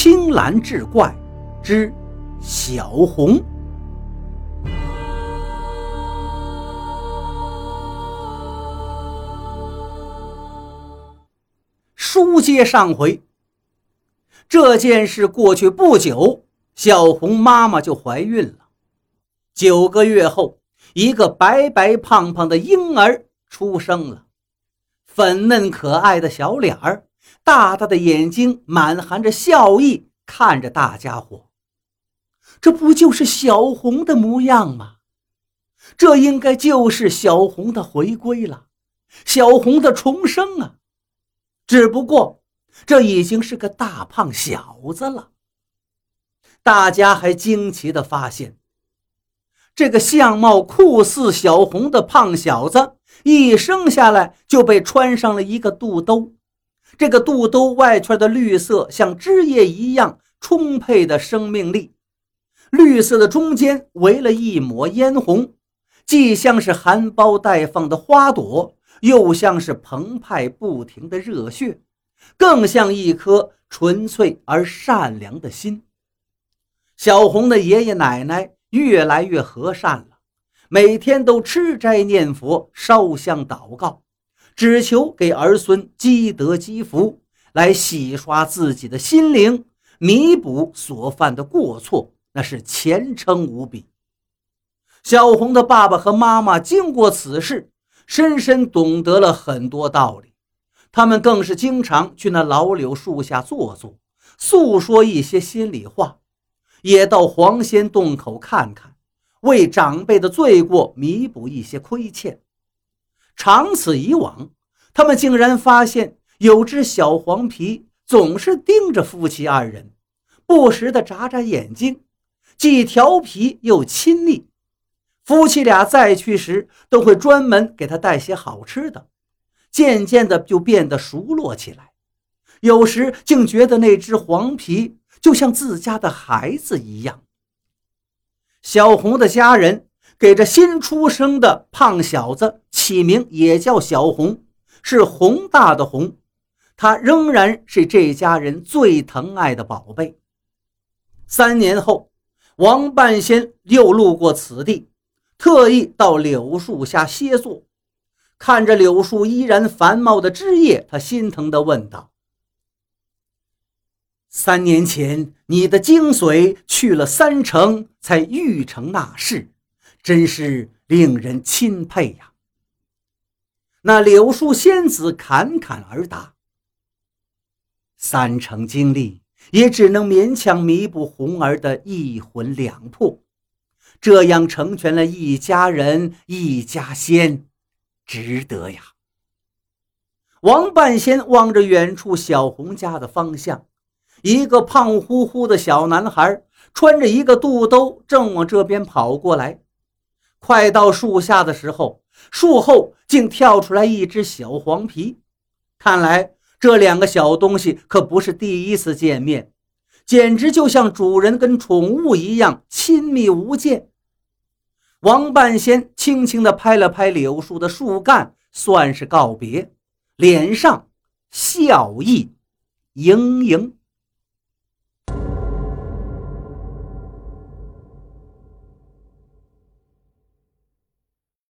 青蓝志怪之小红。书接上回，这件事过去不久，小红妈妈就怀孕了。九个月后，一个白白胖胖的婴儿出生了，粉嫩可爱的小脸儿，大大的眼睛，满含着笑意看着大家伙。这不就是小红的模样吗？这应该就是小红的回归了，小红的重生啊！只不过，这已经是个大胖小子了。大家还惊奇地发现，这个相貌酷似小红的胖小子，一生下来就被穿上了一个肚兜。这个肚兜外圈的绿色像枝叶一样充沛的生命力，绿色的中间围了一抹嫣红，既像是含苞待放的花朵。又像是澎湃不停的热血，更像一颗纯粹而善良的心。小红的爷爷奶奶越来越和善了，每天都吃斋念佛、烧香祷告，只求给儿孙积德积福，来洗刷自己的心灵，弥补所犯的过错，那是虔诚无比。小红的爸爸和妈妈经过此事。深深懂得了很多道理，他们更是经常去那老柳树下坐坐，诉说一些心里话，也到黄仙洞口看看，为长辈的罪过弥补一些亏欠。长此以往，他们竟然发现有只小黄皮总是盯着夫妻二人，不时地眨眨眼睛，既调皮又亲昵。夫妻俩再去时，都会专门给他带些好吃的，渐渐的就变得熟络起来。有时竟觉得那只黄皮就像自家的孩子一样。小红的家人给这新出生的胖小子起名也叫小红，是宏大的宏。他仍然是这家人最疼爱的宝贝。三年后，王半仙又路过此地。特意到柳树下歇坐，看着柳树依然繁茂的枝叶，他心疼地问道：“三年前，你的精髓去了三成才育成那事，真是令人钦佩呀。”那柳树仙子侃侃而答：“三成精力，也只能勉强弥补红儿的一魂两魄。”这样成全了一家人一家仙，值得呀！王半仙望着远处小红家的方向，一个胖乎乎的小男孩穿着一个肚兜，正往这边跑过来。快到树下的时候，树后竟跳出来一只小黄皮。看来这两个小东西可不是第一次见面。简直就像主人跟宠物一样亲密无间。王半仙轻轻地拍了拍柳树的树干，算是告别，脸上笑意盈盈。